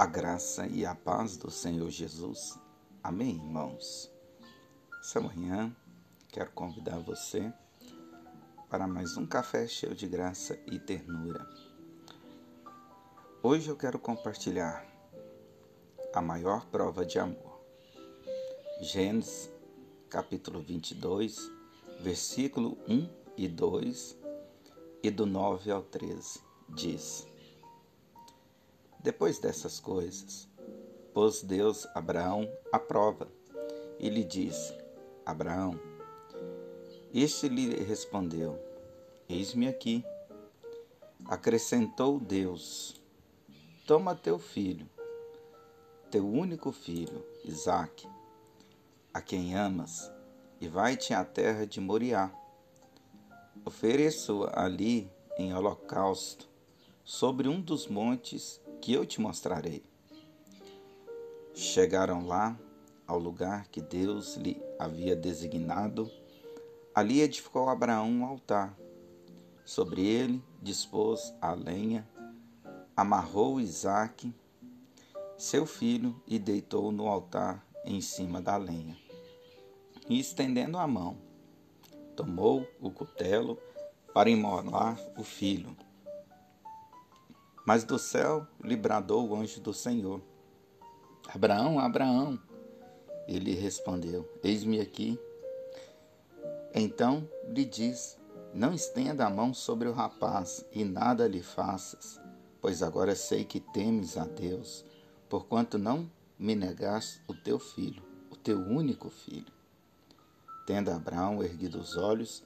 A graça e a paz do Senhor Jesus. Amém, irmãos? Essa manhã quero convidar você para mais um café cheio de graça e ternura. Hoje eu quero compartilhar a maior prova de amor. Gênesis, capítulo 22, versículo 1 e 2 e do 9 ao 13, diz: depois dessas coisas, pôs Deus Abraão à prova e lhe disse: Abraão. Este lhe respondeu: Eis-me aqui. Acrescentou Deus: Toma teu filho, teu único filho, Isaque, a quem amas, e vai-te à terra de Moriá. Ofereço ali em holocausto sobre um dos montes que eu te mostrarei. Chegaram lá ao lugar que Deus lhe havia designado. Ali edificou Abraão um altar. Sobre ele dispôs a lenha, amarrou Isaque, seu filho, e deitou no altar em cima da lenha. E estendendo a mão, tomou o cutelo para imolar o filho. Mas do céu lhe bradou o anjo do Senhor: Abraão, Abraão. Ele respondeu: Eis-me aqui. Então lhe diz: Não estenda a mão sobre o rapaz e nada lhe faças, pois agora sei que temes a Deus, porquanto não me negaste o teu filho, o teu único filho. Tendo Abraão erguido os olhos,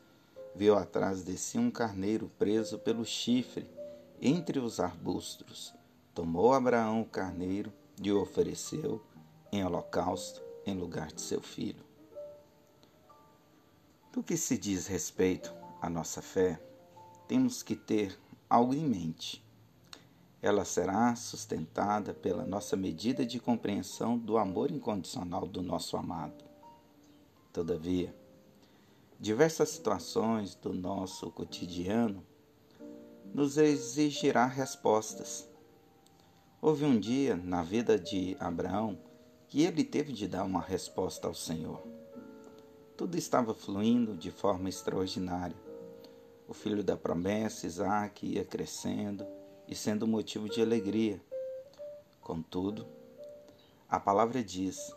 viu atrás de si um carneiro preso pelo chifre entre os arbustos. Tomou Abraão o carneiro e o ofereceu em holocausto em lugar de seu filho. Do que se diz respeito à nossa fé, temos que ter algo em mente. Ela será sustentada pela nossa medida de compreensão do amor incondicional do nosso amado. Todavia, diversas situações do nosso cotidiano nos exigirá respostas. Houve um dia na vida de Abraão que ele teve de dar uma resposta ao Senhor. Tudo estava fluindo de forma extraordinária. O filho da promessa, Isaac, ia crescendo e sendo motivo de alegria. Contudo, a palavra diz: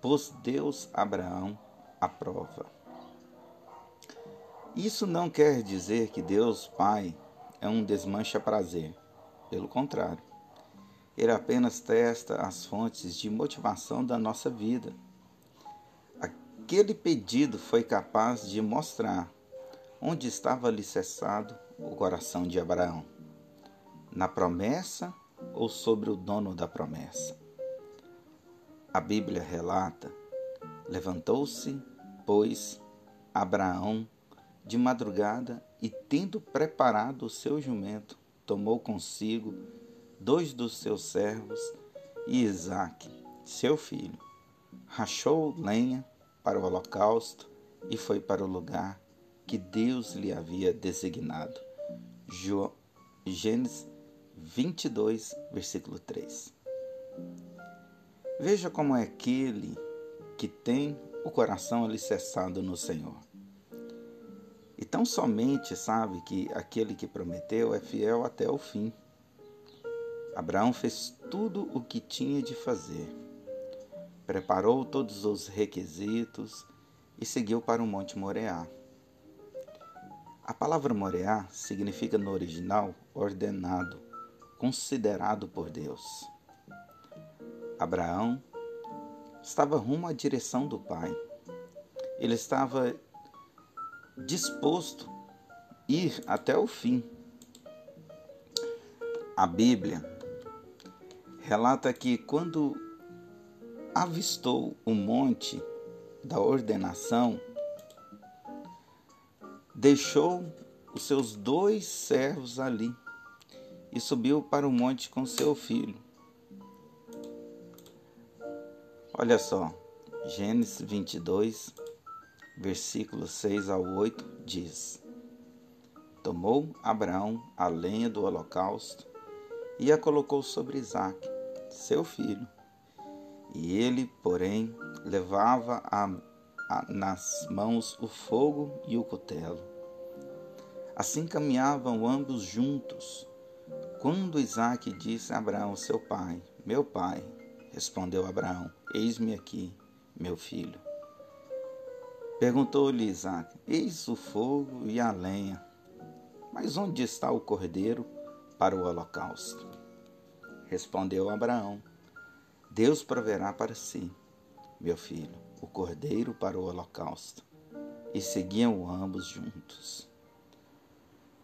pôs Deus Abraão à prova. Isso não quer dizer que Deus Pai é um desmancha-prazer. Pelo contrário, ele apenas testa as fontes de motivação da nossa vida. Aquele pedido foi capaz de mostrar onde estava alicerçado o coração de Abraão: na promessa ou sobre o dono da promessa. A Bíblia relata: levantou-se, pois, Abraão de madrugada e, tendo preparado o seu jumento, tomou consigo dois dos seus servos e Isaque, seu filho. Rachou lenha para o holocausto e foi para o lugar que Deus lhe havia designado. Gênesis 22, versículo 3. Veja como é aquele que tem o coração alicerçado no Senhor. E tão somente sabe que aquele que prometeu é fiel até o fim. Abraão fez tudo o que tinha de fazer. Preparou todos os requisitos e seguiu para o Monte Moreá. A palavra Moreá significa no original ordenado, considerado por Deus. Abraão estava rumo à direção do Pai. Ele estava disposto a ir até o fim. A Bíblia relata que quando avistou o monte da ordenação, deixou os seus dois servos ali e subiu para o monte com seu filho. Olha só, Gênesis 22, versículos 6 ao 8 diz: Tomou Abraão a lenha do holocausto e a colocou sobre Isaque, seu filho. E ele, porém, levava a, a, nas mãos o fogo e o cutelo. Assim caminhavam ambos juntos. Quando Isaac disse a Abraão, seu pai, meu pai, respondeu Abraão, eis-me aqui, meu filho. Perguntou-lhe Isaac, eis o fogo e a lenha, mas onde está o cordeiro para o holocausto? Respondeu Abraão: Deus proverá para si, meu filho, o cordeiro para o holocausto. E seguiam ambos juntos.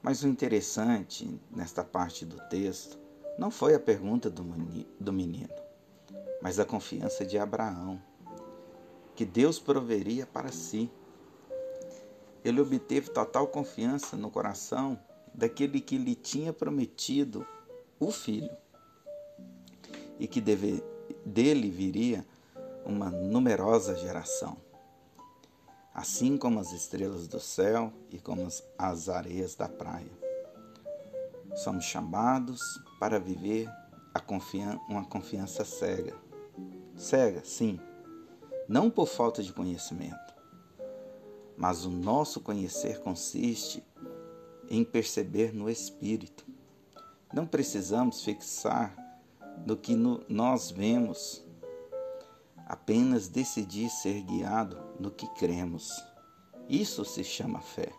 Mas o interessante nesta parte do texto não foi a pergunta do menino, mas a confiança de Abraão, que Deus proveria para si ele obteve total confiança no coração daquele que lhe tinha prometido o filho e que deve, dele viria uma numerosa geração, assim como as estrelas do céu e como as areias da praia. Somos chamados para viver confian uma confiança cega. Cega, sim, não por falta de conhecimento, mas o nosso conhecer consiste em perceber no Espírito. Não precisamos fixar no que no, nós vemos, apenas decidir ser guiado no que cremos. Isso se chama fé.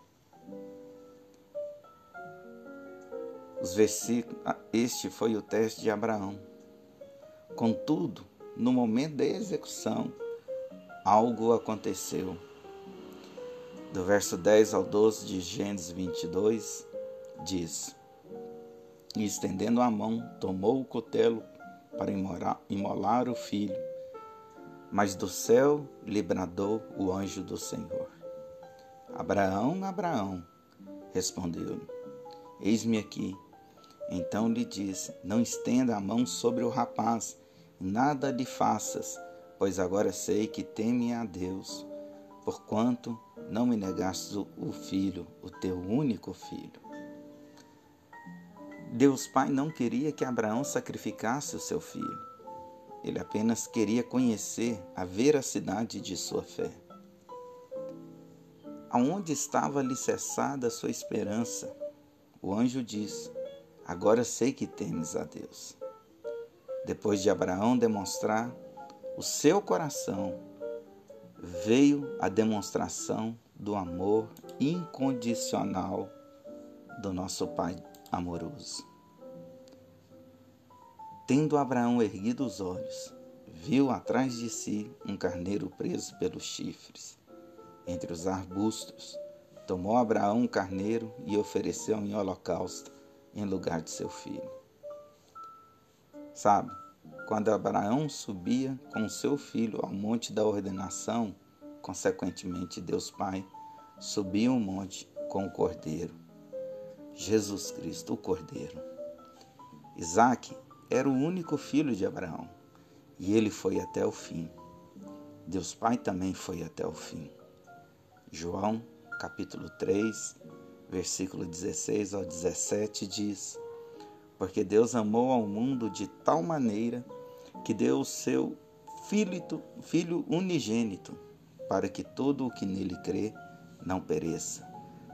Os ah, este foi o teste de Abraão. Contudo, no momento da execução, algo aconteceu do verso 10 ao 12 de Gênesis 22, diz: E estendendo a mão, tomou o cutelo para imolar, imolar o filho. Mas do céu lhe bradou o anjo do Senhor. Abraão, Abraão, respondeu-lhe: Eis-me aqui. Então lhe disse: Não estenda a mão sobre o rapaz, nada lhe faças, pois agora sei que teme a Deus porquanto não me negaste o filho, o teu único filho. Deus Pai não queria que Abraão sacrificasse o seu filho. Ele apenas queria conhecer a veracidade de sua fé. Aonde estava alicerçada sua esperança? O anjo disse: Agora sei que temes a Deus. Depois de Abraão demonstrar o seu coração veio a demonstração do amor incondicional do nosso Pai amoroso. Tendo Abraão erguido os olhos, viu atrás de si um carneiro preso pelos chifres, entre os arbustos. Tomou Abraão um carneiro e ofereceu em holocausto em lugar de seu filho. Sabe, quando Abraão subia com seu filho ao monte da ordenação, consequentemente Deus Pai subia o um monte com o cordeiro, Jesus Cristo, o cordeiro. Isaac era o único filho de Abraão e ele foi até o fim. Deus Pai também foi até o fim. João, capítulo 3, versículo 16 ao 17 diz: porque Deus amou ao mundo de tal maneira que deu o seu filho, filho unigênito, para que todo o que nele crê não pereça,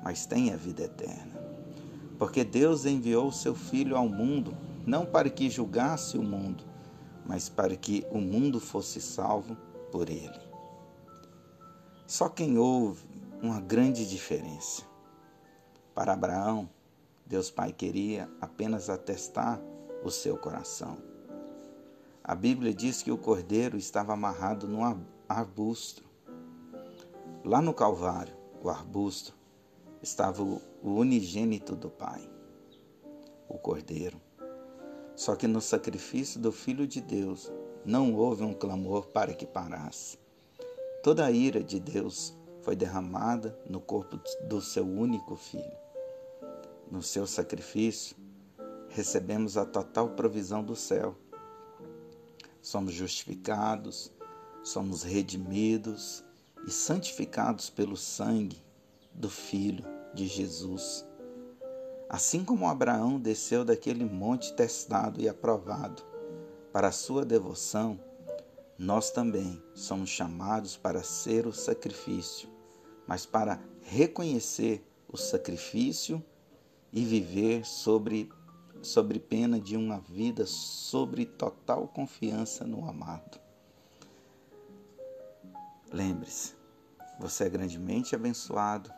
mas tenha vida eterna. Porque Deus enviou o seu Filho ao mundo, não para que julgasse o mundo, mas para que o mundo fosse salvo por ele. Só quem houve uma grande diferença. Para Abraão, Deus Pai queria apenas atestar o seu coração. A Bíblia diz que o cordeiro estava amarrado num arbusto. Lá no Calvário, o arbusto, estava o unigênito do Pai, o cordeiro. Só que no sacrifício do Filho de Deus não houve um clamor para que parasse. Toda a ira de Deus foi derramada no corpo do seu único filho no seu sacrifício, recebemos a total provisão do céu. Somos justificados, somos redimidos e santificados pelo sangue do Filho de Jesus. Assim como Abraão desceu daquele monte testado e aprovado, para a sua devoção, nós também somos chamados para ser o sacrifício, mas para reconhecer o sacrifício e viver sobre, sobre pena de uma vida sobre total confiança no amado. Lembre-se, você é grandemente abençoado,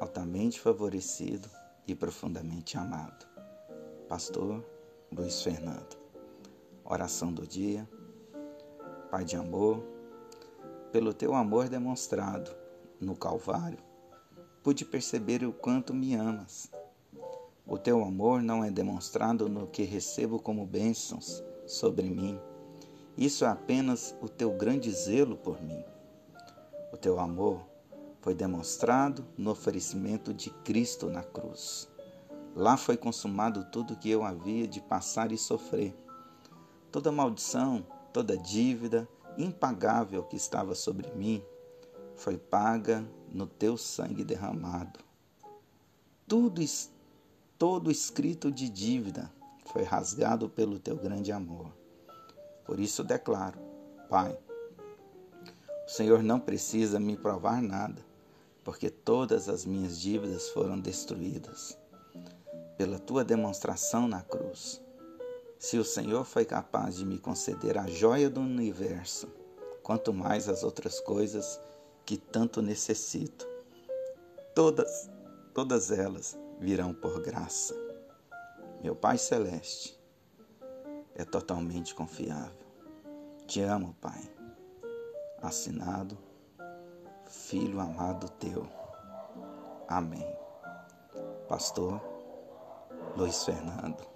altamente favorecido e profundamente amado. Pastor Luiz Fernando. Oração do dia. Pai de amor, pelo teu amor demonstrado no Calvário, pude perceber o quanto me amas. O teu amor não é demonstrado no que recebo como bênçãos sobre mim. Isso é apenas o teu grande zelo por mim. O teu amor foi demonstrado no oferecimento de Cristo na cruz. Lá foi consumado tudo que eu havia de passar e sofrer. Toda maldição, toda dívida impagável que estava sobre mim foi paga no teu sangue derramado. Tudo, todo escrito de dívida foi rasgado pelo teu grande amor. Por isso declaro, Pai, o Senhor não precisa me provar nada, porque todas as minhas dívidas foram destruídas pela tua demonstração na cruz. Se o Senhor foi capaz de me conceder a joia do universo, quanto mais as outras coisas que tanto necessito. Todas, todas elas virão por graça. Meu Pai Celeste é totalmente confiável. Te amo, Pai. Assinado, Filho amado teu. Amém. Pastor Luiz Fernando.